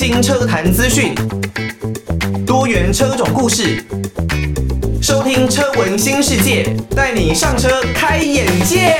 新车坛资讯，多元车种故事，收听车闻新世界，带你上车开眼界。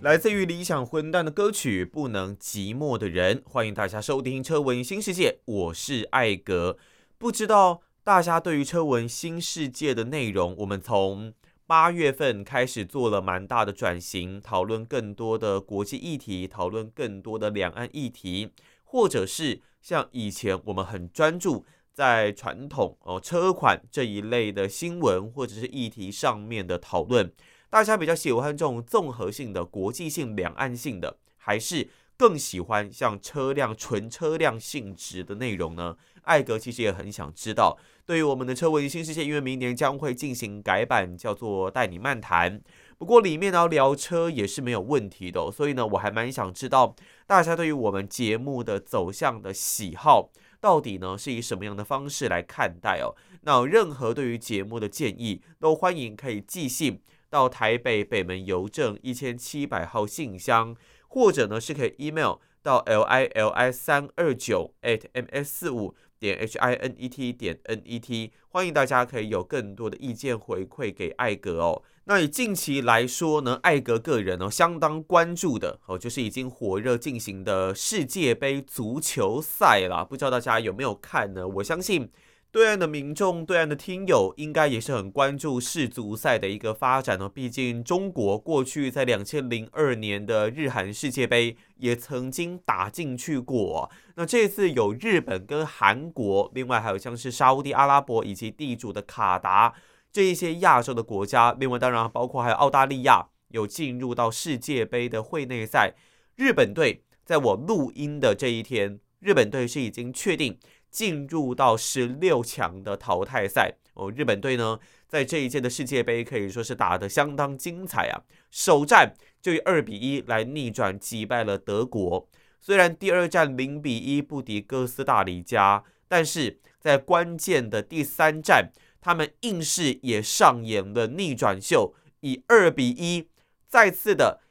来自于理想混蛋的歌曲《不能寂寞的人》，欢迎大家收听车闻新世界，我是艾格。不知道大家对于车闻新世界的内容，我们从八月份开始做了蛮大的转型，讨论更多的国际议题，讨论更多的两岸议题，或者是像以前我们很专注在传统哦车款这一类的新闻或者是议题上面的讨论。大家比较喜欢这种综合性的、国际性、两岸性的，还是更喜欢像车辆纯车辆性质的内容呢？艾格其实也很想知道。对于我们的车闻新世界，因为明年将会进行改版，叫做带你漫谈。不过里面呢聊车也是没有问题的，所以呢，我还蛮想知道大家对于我们节目的走向的喜好，到底呢是以什么样的方式来看待哦？那任何对于节目的建议，都欢迎可以寄信到台北北门邮政一千七百号信箱，或者呢是可以 email 到 l i l i 三二九 at m s 四五。点 h i n e t 点 n e t，欢迎大家可以有更多的意见回馈给艾格哦。那以近期来说呢，艾格个人哦相当关注的哦，就是已经火热进行的世界杯足球赛啦。不知道大家有没有看呢？我相信。对岸的民众、对岸的听友，应该也是很关注世足赛的一个发展哦。毕竟中国过去在两千零二年的日韩世界杯也曾经打进去过。那这次有日本跟韩国，另外还有像是沙乌地阿拉伯以及地主的卡达这一些亚洲的国家，另外当然包括还有澳大利亚有进入到世界杯的会内赛。日本队在我录音的这一天，日本队是已经确定。进入到十六强的淘汰赛哦，日本队呢，在这一届的世界杯可以说是打得相当精彩啊！首战就以二比一来逆转击败了德国，虽然第二战零比一不敌哥斯达黎加，但是在关键的第三战，他们硬是也上演了逆转秀，以二比一再次的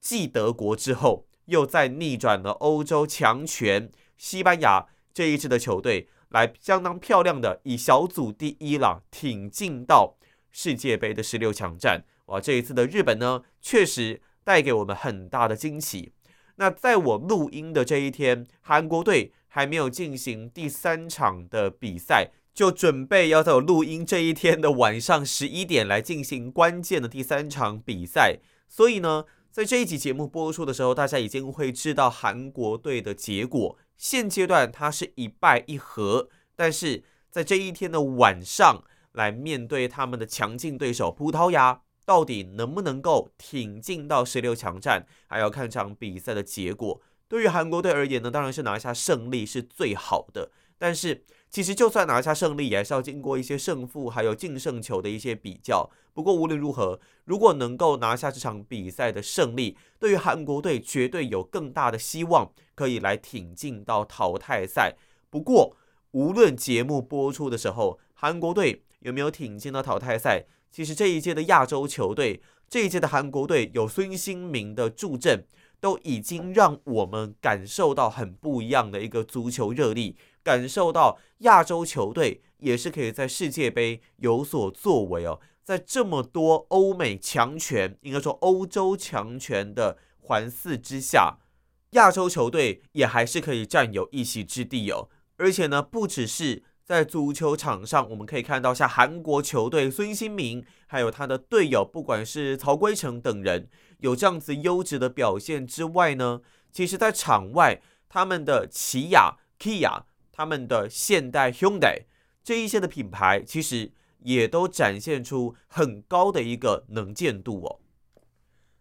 继德国之后，又再逆转了欧洲强权西班牙。这一支的球队来相当漂亮的以小组第一了，挺进到世界杯的十六强战。哇，这一次的日本呢，确实带给我们很大的惊喜。那在我录音的这一天，韩国队还没有进行第三场的比赛，就准备要在我录音这一天的晚上十一点来进行关键的第三场比赛。所以呢，在这一集节目播出的时候，大家已经会知道韩国队的结果。现阶段他是一败一和，但是在这一天的晚上来面对他们的强劲对手葡萄牙，到底能不能够挺进到十六强战，还要看场比赛的结果。对于韩国队而言呢，当然是拿下胜利是最好的，但是。其实，就算拿下胜利，也还是要经过一些胜负，还有净胜球的一些比较。不过，无论如何，如果能够拿下这场比赛的胜利，对于韩国队绝对有更大的希望，可以来挺进到淘汰赛。不过，无论节目播出的时候，韩国队有没有挺进到淘汰赛，其实这一届的亚洲球队，这一届的韩国队有孙兴民的助阵，都已经让我们感受到很不一样的一个足球热力。感受到亚洲球队也是可以在世界杯有所作为哦，在这么多欧美强权，应该说欧洲强权的环伺之下，亚洲球队也还是可以占有一席之地哦。而且呢，不只是在足球场上，我们可以看到像韩国球队孙兴民，还有他的队友，不管是曹圭成等人，有这样子优质的表现之外呢，其实在场外，他们的起亚 Kia。他们的现代 Hyundai 这一些的品牌，其实也都展现出很高的一个能见度哦。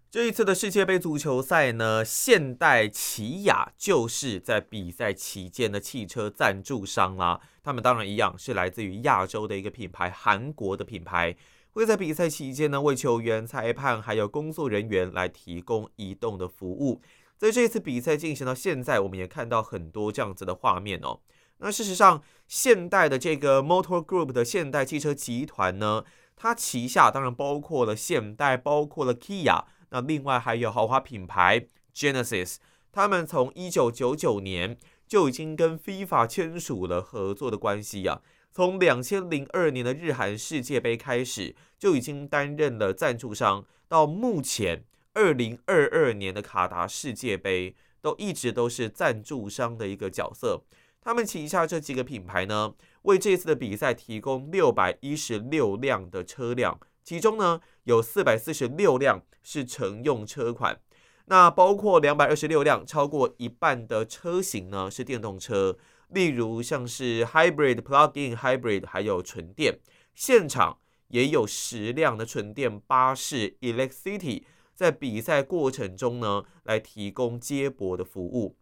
这一次的世界杯足球赛呢，现代起亚就是在比赛期间的汽车赞助商啦。他们当然一样是来自于亚洲的一个品牌，韩国的品牌，会在比赛期间呢，为球员、裁判还有工作人员来提供移动的服务。在这一次比赛进行到现在，我们也看到很多这样子的画面哦。那事实上，现代的这个 Motor Group 的现代汽车集团呢，它旗下当然包括了现代，包括了 Kia，那另外还有豪华品牌 Genesis，他们从一九九九年就已经跟 FIFA 签署了合作的关系呀、啊。从两千零二年的日韩世界杯开始，就已经担任了赞助商，到目前二零二二年的卡达世界杯，都一直都是赞助商的一个角色。他们旗下这几个品牌呢，为这次的比赛提供六百一十六辆的车辆，其中呢有四百四十六辆是乘用车款，那包括两百二十六辆，超过一半的车型呢是电动车，例如像是 Hybrid、Plug-in Hybrid，还有纯电。现场也有十辆的纯电巴士 Electricity，在比赛过程中呢来提供接驳的服务。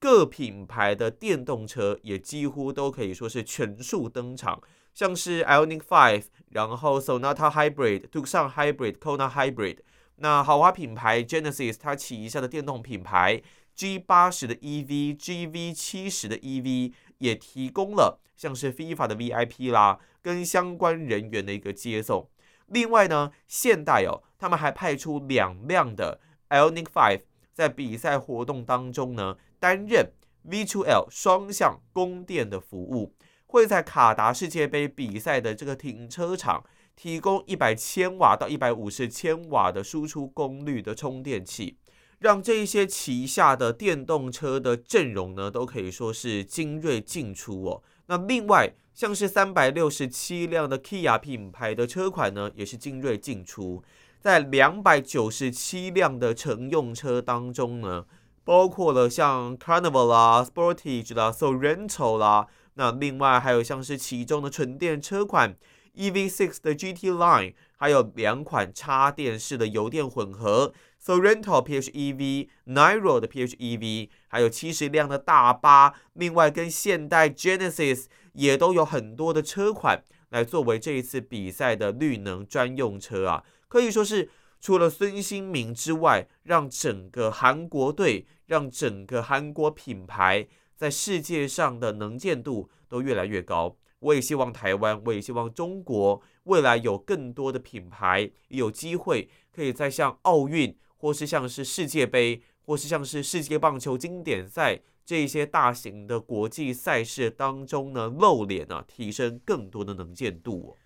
各品牌的电动车也几乎都可以说是全数登场，像是 Ioniq 5，然后 Sonata Hybrid、Tucson Hybrid、Kona Hybrid。那豪华品牌 Genesis 它旗下的电动品牌 G 八十的 EV、GV 七十的 EV 也提供了像是 FIFA 的 VIP 啦，跟相关人员的一个接送。另外呢，现代哦，他们还派出两辆的 Ioniq 5，在比赛活动当中呢。担任 V2L 双向供电的服务，会在卡达世界杯比赛的这个停车场提供一百千瓦到一百五十千瓦的输出功率的充电器，让这些旗下的电动车的阵容呢都可以说是精锐尽出哦。那另外像是三百六十七辆的 Kia 品牌的车款呢，也是精锐进出，在两百九十七辆的乘用车当中呢。包括了像 Carnival 啦、Sportage 啦、Sorento 啦，那另外还有像是其中的纯电车款 EV6 的 GT Line，还有两款插电式的油电混合 Sorento PHEV、Niro 的 PHEV，还有七十辆的大巴。另外跟现代 Genesis 也都有很多的车款来作为这一次比赛的绿能专用车啊，可以说是。除了孙兴民之外，让整个韩国队，让整个韩国品牌在世界上的能见度都越来越高。我也希望台湾，我也希望中国未来有更多的品牌有机会可以在像奥运，或是像是世界杯，或是像是世界棒球经典赛这一些大型的国际赛事当中呢露脸啊，提升更多的能见度。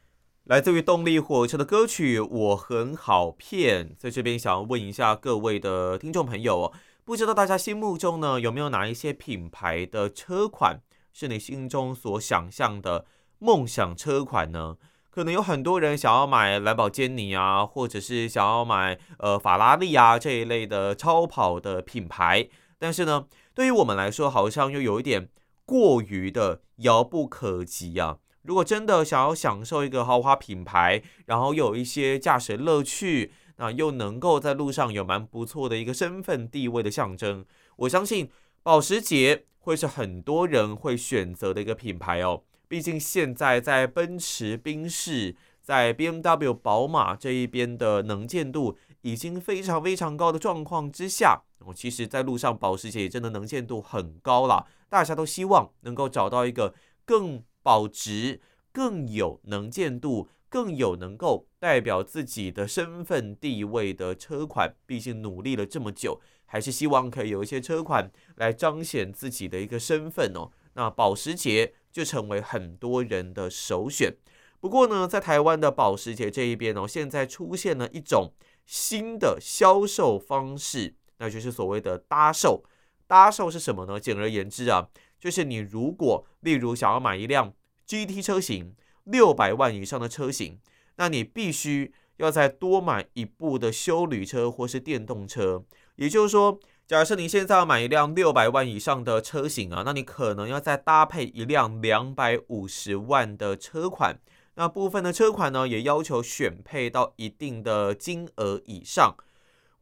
来自于动力火车的歌曲《我很好骗》，在这边想要问一下各位的听众朋友，不知道大家心目中呢有没有哪一些品牌的车款是你心中所想象的梦想车款呢？可能有很多人想要买兰博基尼啊，或者是想要买呃法拉利啊这一类的超跑的品牌，但是呢，对于我们来说，好像又有一点过于的遥不可及啊。如果真的想要享受一个豪华品牌，然后又有一些驾驶乐趣，那又能够在路上有蛮不错的一个身份地位的象征，我相信保时捷会是很多人会选择的一个品牌哦。毕竟现在在奔驰、宾士、在 BMW、宝马这一边的能见度已经非常非常高的状况之下，我其实在路上保时捷也真的能见度很高了。大家都希望能够找到一个更保值更有能见度，更有能够代表自己的身份地位的车款。毕竟努力了这么久，还是希望可以有一些车款来彰显自己的一个身份哦。那保时捷就成为很多人的首选。不过呢，在台湾的保时捷这一边哦，现在出现了一种新的销售方式，那就是所谓的搭售。搭售是什么呢？简而言之啊。就是你如果例如想要买一辆 GT 车型六百万以上的车型，那你必须要再多买一部的休旅车或是电动车。也就是说，假设你现在要买一辆六百万以上的车型啊，那你可能要再搭配一辆两百五十万的车款。那部分的车款呢，也要求选配到一定的金额以上。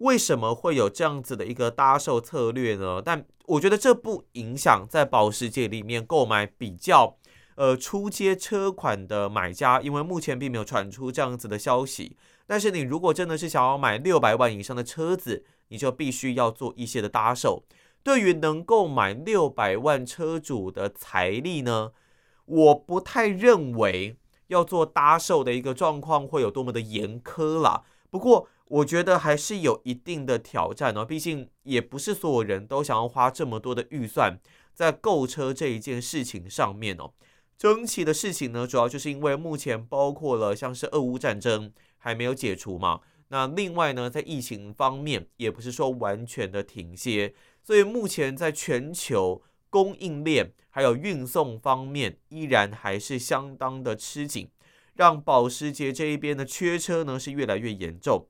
为什么会有这样子的一个搭售策略呢？但我觉得这不影响在保时捷里面购买比较呃初阶车款的买家，因为目前并没有传出这样子的消息。但是你如果真的是想要买六百万以上的车子，你就必须要做一些的搭售。对于能够买六百万车主的财力呢，我不太认为要做搭售的一个状况会有多么的严苛啦。不过，我觉得还是有一定的挑战哦。毕竟也不是所有人都想要花这么多的预算在购车这一件事情上面哦。争气的事情呢，主要就是因为目前包括了像是俄乌战争还没有解除嘛。那另外呢，在疫情方面也不是说完全的停歇，所以目前在全球供应链还有运送方面依然还是相当的吃紧，让保时捷这一边的缺车呢是越来越严重。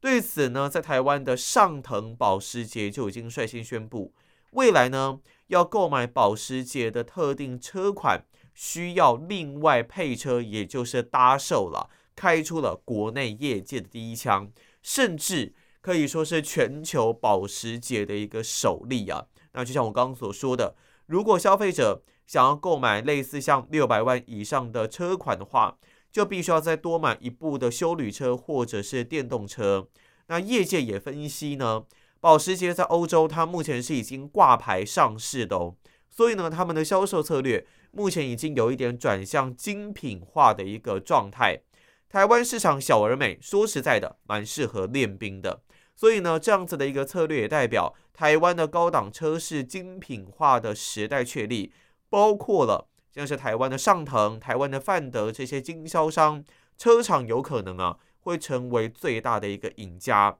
对此呢，在台湾的上腾保时捷就已经率先宣布，未来呢要购买保时捷的特定车款，需要另外配车，也就是搭售了，开出了国内业界的第一枪，甚至可以说是全球保时捷的一个首例啊。那就像我刚刚所说的，如果消费者想要购买类似像六百万以上的车款的话，就必须要再多买一部的休旅车或者是电动车。那业界也分析呢，保时捷在欧洲它目前是已经挂牌上市的哦，所以呢，他们的销售策略目前已经有一点转向精品化的一个状态。台湾市场小而美，说实在的，蛮适合练兵的。所以呢，这样子的一个策略也代表台湾的高档车市精品化的时代确立，包括了。像是台湾的上腾、台湾的范德这些经销商、车厂，有可能啊会成为最大的一个赢家。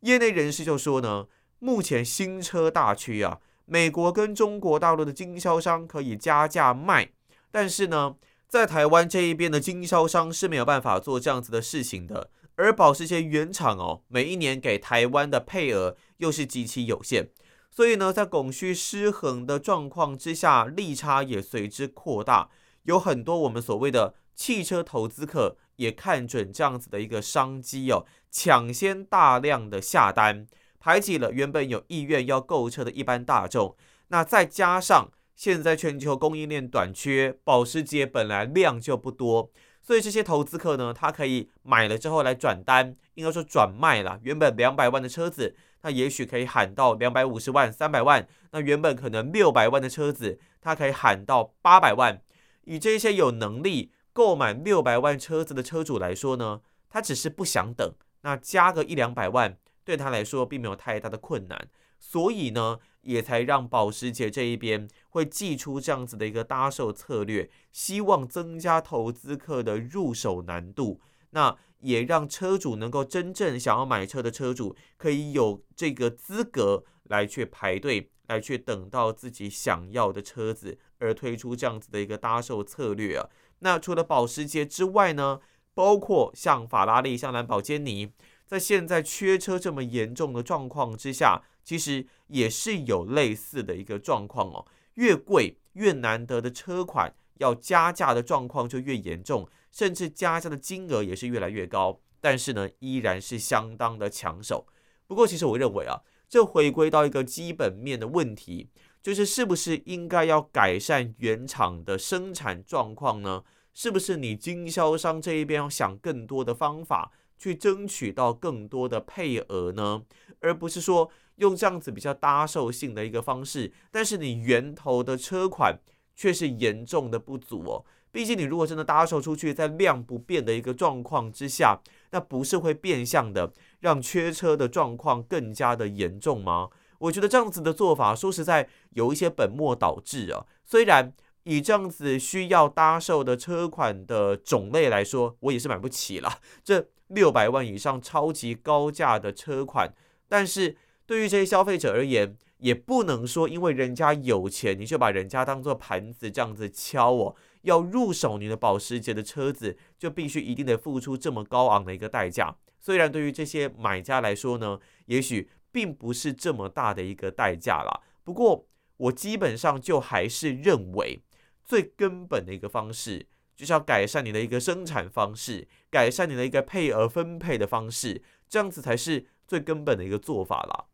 业内人士就说呢，目前新车大区啊，美国跟中国大陆的经销商可以加价卖，但是呢，在台湾这一边的经销商是没有办法做这样子的事情的。而保时捷原厂哦，每一年给台湾的配额又是极其有限。所以呢，在供需失衡的状况之下，利差也随之扩大。有很多我们所谓的汽车投资客也看准这样子的一个商机哦，抢先大量的下单，排挤了原本有意愿要购车的一般大众。那再加上现在全球供应链短缺，保时捷本来量就不多，所以这些投资客呢，他可以买了之后来转单，应该说转卖了原本两百万的车子。那也许可以喊到两百五十万、三百万。那原本可能六百万的车子，他可以喊到八百万。以这些有能力购买六百万车子的车主来说呢，他只是不想等，那加个一两百万对他来说并没有太大的困难。所以呢，也才让保时捷这一边会祭出这样子的一个搭售策略，希望增加投资客的入手难度。那也让车主能够真正想要买车的车主，可以有这个资格来去排队，来去等到自己想要的车子，而推出这样子的一个搭售策略啊。那除了保时捷之外呢，包括像法拉利、像兰博基尼，在现在缺车这么严重的状况之下，其实也是有类似的一个状况哦。越贵越难得的车款，要加价的状况就越严重。甚至加价的金额也是越来越高，但是呢，依然是相当的抢手。不过，其实我认为啊，这回归到一个基本面的问题，就是是不是应该要改善原厂的生产状况呢？是不是你经销商这一边要想更多的方法去争取到更多的配额呢？而不是说用这样子比较搭售性的一个方式，但是你源头的车款却是严重的不足哦。毕竟，你如果真的搭售出去，在量不变的一个状况之下，那不是会变相的让缺车的状况更加的严重吗？我觉得这样子的做法，说实在有一些本末倒置啊。虽然以这样子需要搭售的车款的种类来说，我也是买不起了这六百万以上超级高价的车款，但是对于这些消费者而言，也不能说因为人家有钱，你就把人家当做盘子这样子敲哦。要入手你的保时捷的车子，就必须一定得付出这么高昂的一个代价。虽然对于这些买家来说呢，也许并不是这么大的一个代价啦。不过，我基本上就还是认为，最根本的一个方式，就是要改善你的一个生产方式，改善你的一个配额分配的方式，这样子才是最根本的一个做法啦。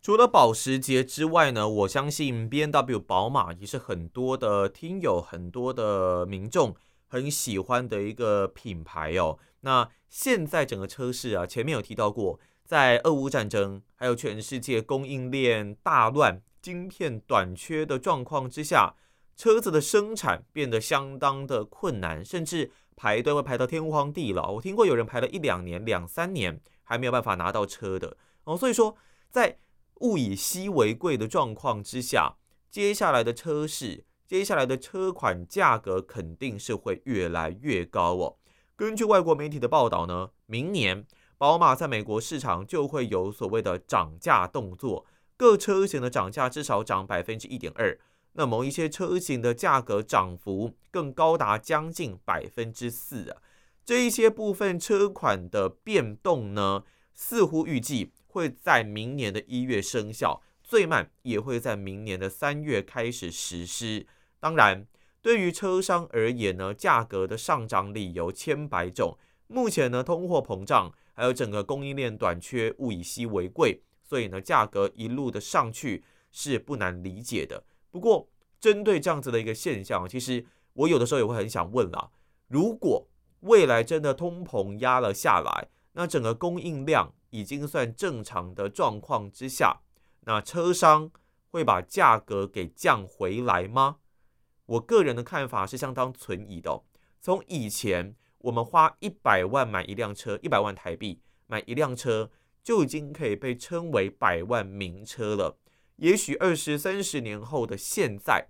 除了保时捷之外呢，我相信 BMW 宝马也是很多的听友、很多的民众很喜欢的一个品牌哦。那现在整个车市啊，前面有提到过，在俄乌战争还有全世界供应链大乱、晶片短缺的状况之下，车子的生产变得相当的困难，甚至排队会排到天荒地老。我听过有人排了一两年、两三年还没有办法拿到车的哦。所以说，在物以稀为贵的状况之下，接下来的车市、接下来的车款价格肯定是会越来越高哦。根据外国媒体的报道呢，明年宝马在美国市场就会有所谓的涨价动作，各车型的涨价至少涨百分之一点二。那某一些车型的价格涨幅更高达将近百分之四啊。这一些部分车款的变动呢，似乎预计会在明年的一月生效，最慢也会在明年的三月开始实施。当然。对于车商而言呢，价格的上涨理由千百种。目前呢，通货膨胀，还有整个供应链短缺，物以稀为贵，所以呢，价格一路的上去是不难理解的。不过，针对这样子的一个现象，其实我有的时候也会很想问啊：如果未来真的通膨压了下来，那整个供应量已经算正常的状况之下，那车商会把价格给降回来吗？我个人的看法是相当存疑的。从以前我们花一百万买一辆车，一百万台币买一辆车，就已经可以被称为百万名车了。也许二十三十年后的现在，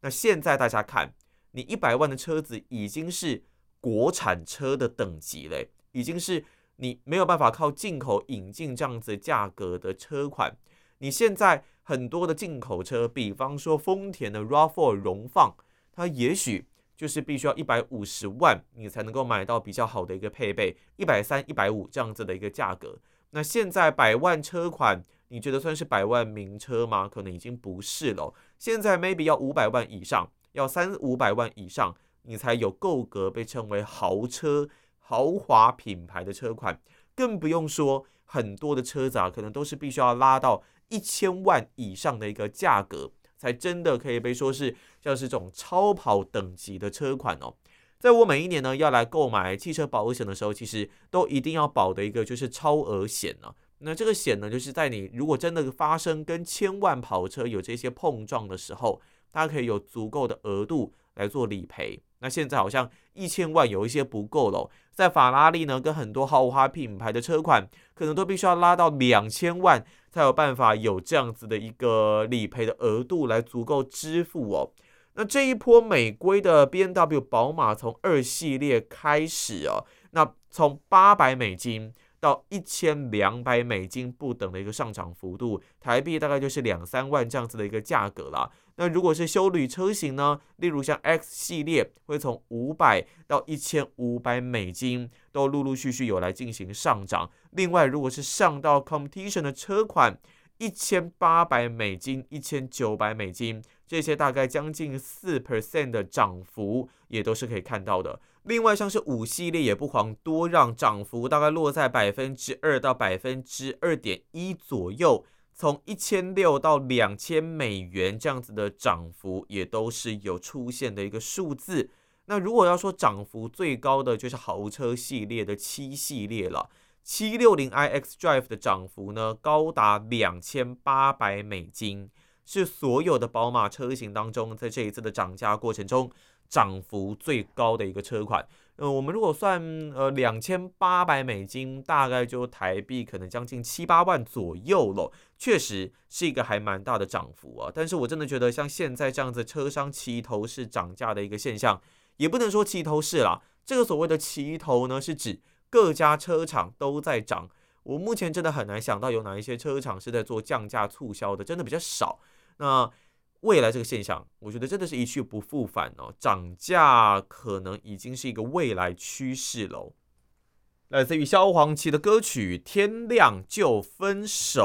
那现在大家看，你一百万的车子已经是国产车的等级了，已经是你没有办法靠进口引进这样子价格的车款。你现在。很多的进口车，比方说丰田的 RAV4 荣放，它也许就是必须要一百五十万，你才能够买到比较好的一个配备，一百三、一百五这样子的一个价格。那现在百万车款，你觉得算是百万名车吗？可能已经不是了。现在 maybe 要五百万以上，要三五百万以上，你才有够格被称为豪车、豪华品牌的车款。更不用说很多的车子啊，可能都是必须要拉到。一千万以上的一个价格，才真的可以被说是像是这种超跑等级的车款哦。在我每一年呢要来购买汽车保险的时候，其实都一定要保的一个就是超额险呢。那这个险呢，就是在你如果真的发生跟千万跑车有这些碰撞的时候，它可以有足够的额度来做理赔。那现在好像一千万有一些不够了，在法拉利呢跟很多豪华品牌的车款，可能都必须要拉到两千万。才有办法有这样子的一个理赔的额度来足够支付哦。那这一波美规的 BMW 宝马从二系列开始哦，那从八百美金到一千两百美金不等的一个上涨幅度，台币大概就是两三万这样子的一个价格啦。那如果是休旅车型呢，例如像 X 系列，会从五百到一千五百美金，都陆陆续续有来进行上涨。另外，如果是上到 Competition 的车款，一千八百美金、一千九百美金，这些大概将近四 percent 的涨幅，也都是可以看到的。另外，像是五系列也不遑多让，涨幅大概落在百分之二到百分之二点一左右。从一千六到两千美元这样子的涨幅，也都是有出现的一个数字。那如果要说涨幅最高的，就是豪车系列的七系列了。七六零 iX Drive 的涨幅呢，高达两千八百美金，是所有的宝马车型当中，在这一次的涨价过程中，涨幅最高的一个车款。呃，我们如果算呃两千八百美金，大概就台币可能将近七八万左右了，确实是一个还蛮大的涨幅啊。但是我真的觉得像现在这样子车商齐头式涨价的一个现象，也不能说齐头式啦。这个所谓的齐头呢，是指各家车厂都在涨。我目前真的很难想到有哪一些车厂是在做降价促销的，真的比较少。那。未来这个现象，我觉得真的是一去不复返哦，涨价可能已经是一个未来趋势喽。来自于萧煌奇的歌曲《天亮就分手》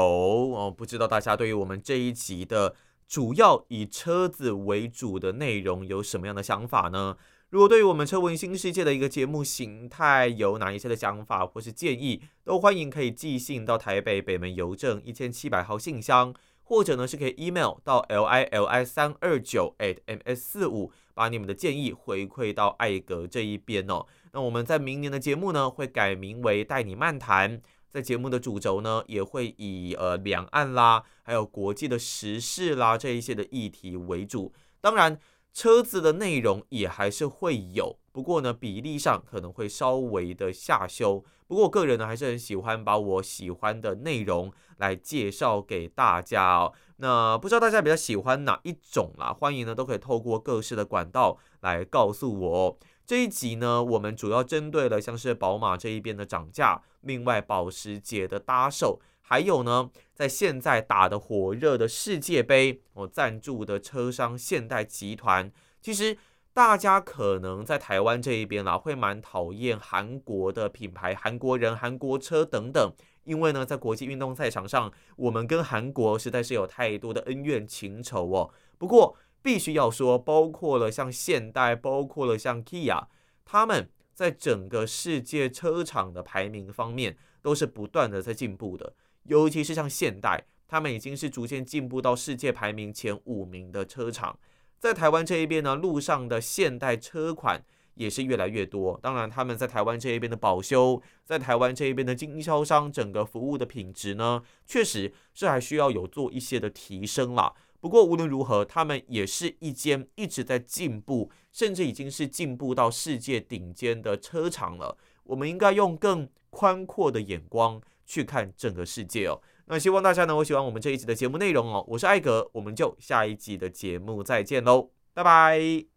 哦，不知道大家对于我们这一集的主要以车子为主的内容有什么样的想法呢？如果对于我们车闻新世界的一个节目形态有哪一些的想法或是建议，都欢迎可以寄信到台北北门邮政一千七百号信箱。或者呢，是可以 email 到 l i l i 三二九 at m s 四五，把你们的建议回馈到艾格这一边哦。那我们在明年的节目呢，会改名为带你漫谈，在节目的主轴呢，也会以呃两岸啦，还有国际的时事啦这一些的议题为主。当然，车子的内容也还是会有，不过呢，比例上可能会稍微的下修。不过我个人呢，还是很喜欢把我喜欢的内容来介绍给大家哦。那不知道大家比较喜欢哪一种啦？欢迎呢都可以透过各式的管道来告诉我。这一集呢，我们主要针对了像是宝马这一边的涨价，另外保时捷的搭售，还有呢，在现在打得火热的世界杯，我赞助的车商现代集团，其实。大家可能在台湾这一边啦，会蛮讨厌韩国的品牌、韩国人、韩国车等等，因为呢，在国际运动赛场上，我们跟韩国实在是有太多的恩怨情仇哦。不过，必须要说，包括了像现代，包括了像 Kia，他们在整个世界车厂的排名方面，都是不断的在进步的。尤其是像现代，他们已经是逐渐进步到世界排名前五名的车厂。在台湾这一边呢，路上的现代车款也是越来越多。当然，他们在台湾这一边的保修，在台湾这一边的经销商，整个服务的品质呢，确实是还需要有做一些的提升啦。不过无论如何，他们也是一间一直在进步，甚至已经是进步到世界顶尖的车厂了。我们应该用更宽阔的眼光去看整个世界哦。那希望大家呢，会喜欢我们这一集的节目内容哦。我是艾格，我们就下一集的节目再见喽，拜拜。